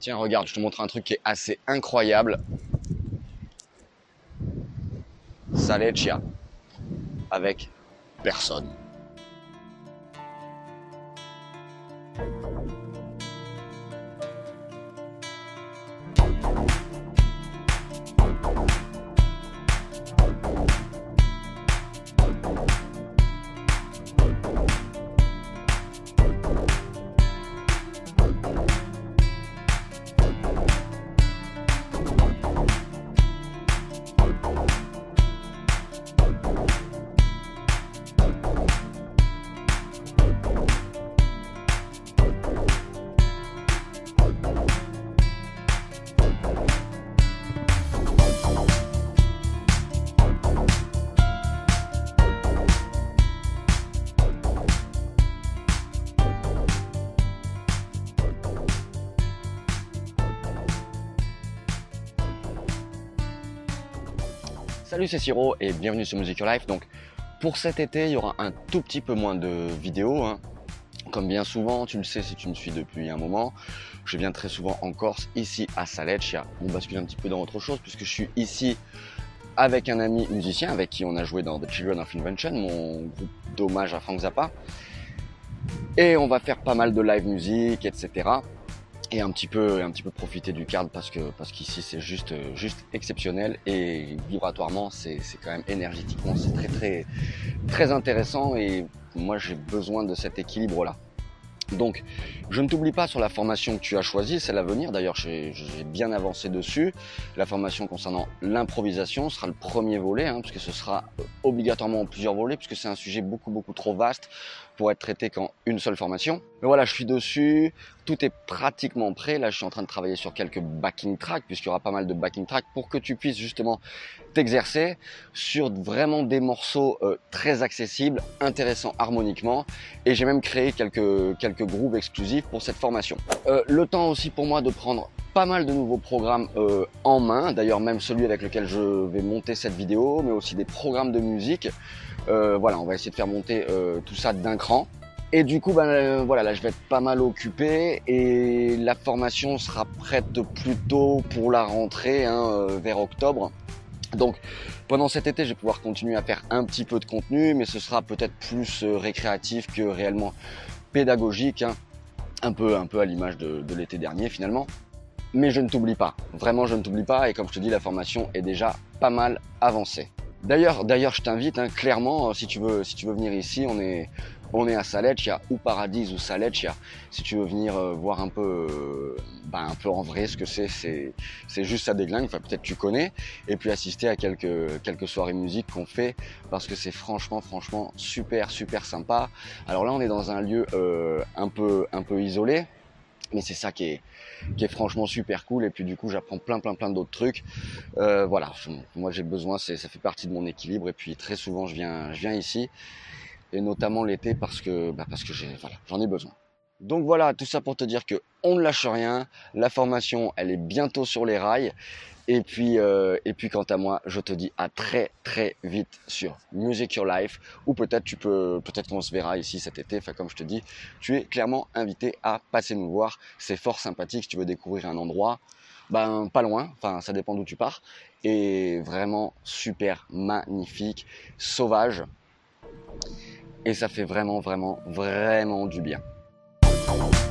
Tiens, regarde, je te montre un truc qui est assez incroyable. Saleccia. Avec personne. Salut, c'est Siro et bienvenue sur Music Your Life. Donc, pour cet été, il y aura un tout petit peu moins de vidéos. hein. Comme bien souvent, tu le sais si tu me suis depuis un moment, je viens très souvent en Corse, ici à Saleccia. On bascule un petit peu dans autre chose puisque je suis ici avec un ami musicien avec qui on a joué dans The Children of Invention, mon groupe d'hommage à Frank Zappa. Et on va faire pas mal de live music, etc et un petit peu un petit peu profiter du cadre parce que parce qu'ici c'est juste juste exceptionnel et vibratoirement c'est c'est quand même énergétiquement c'est très très très intéressant et moi j'ai besoin de cet équilibre là. Donc, je ne t'oublie pas sur la formation que tu as choisie, c'est l'avenir. D'ailleurs, j'ai j'ai bien avancé dessus. La formation concernant l'improvisation sera le premier volet, hein, puisque ce sera obligatoirement en plusieurs volets, puisque c'est un sujet beaucoup beaucoup trop vaste pour être traité qu'en une seule formation. Mais voilà, je suis dessus, tout est pratiquement prêt. Là, je suis en train de travailler sur quelques backing tracks, puisqu'il y aura pas mal de backing tracks, pour que tu puisses justement t'exercer sur vraiment des morceaux euh, très accessibles, intéressants harmoniquement. Et j'ai même créé quelques, quelques grooves exclusifs pour cette formation. Euh, le temps aussi pour moi de prendre pas mal de nouveaux programmes euh, en main, d'ailleurs même celui avec lequel je vais monter cette vidéo, mais aussi des programmes de musique. Euh, voilà, on va essayer de faire monter euh, tout ça d'un cran. Et du coup, ben, euh, voilà, là je vais être pas mal occupé et la formation sera prête plutôt pour la rentrée, hein, euh, vers octobre. Donc pendant cet été, je vais pouvoir continuer à faire un petit peu de contenu, mais ce sera peut-être plus récréatif que réellement pédagogique, hein. un peu, un peu à l'image de, de l'été dernier finalement. Mais je ne t'oublie pas, vraiment je ne t'oublie pas, et comme je te dis, la formation est déjà pas mal avancée. D'ailleurs, d'ailleurs, je t'invite hein, clairement, si tu veux, si tu veux venir ici, on est, on est à Saleccia ou Paradise ou Saleccia. Si tu veux venir euh, voir un peu, euh, ben, un peu en vrai ce que c'est, c'est, c'est juste ça déglingue. Enfin, peut-être tu connais. Et puis assister à quelques, quelques soirées musique qu'on fait parce que c'est franchement, franchement super, super sympa. Alors là, on est dans un lieu euh, un peu, un peu isolé, mais c'est ça qui est, franchement super cool. Et puis du coup, j'apprends plein, plein, plein d'autres trucs. Euh, voilà, moi j'ai besoin, ça fait partie de mon équilibre. Et puis très souvent, je viens, je viens ici et notamment l'été parce que bah parce que j'ai voilà, j'en ai besoin. Donc voilà, tout ça pour te dire que on ne lâche rien. La formation, elle est bientôt sur les rails. Et puis euh, quant à moi, je te dis à très très vite sur Music Your Life ou peut-être tu peux qu'on se verra ici cet été. Enfin comme je te dis, tu es clairement invité à passer nous voir. C'est fort sympathique si tu veux découvrir un endroit. Ben pas loin, enfin ça dépend d'où tu pars et vraiment super magnifique, sauvage et ça fait vraiment, vraiment, vraiment du bien. Bye.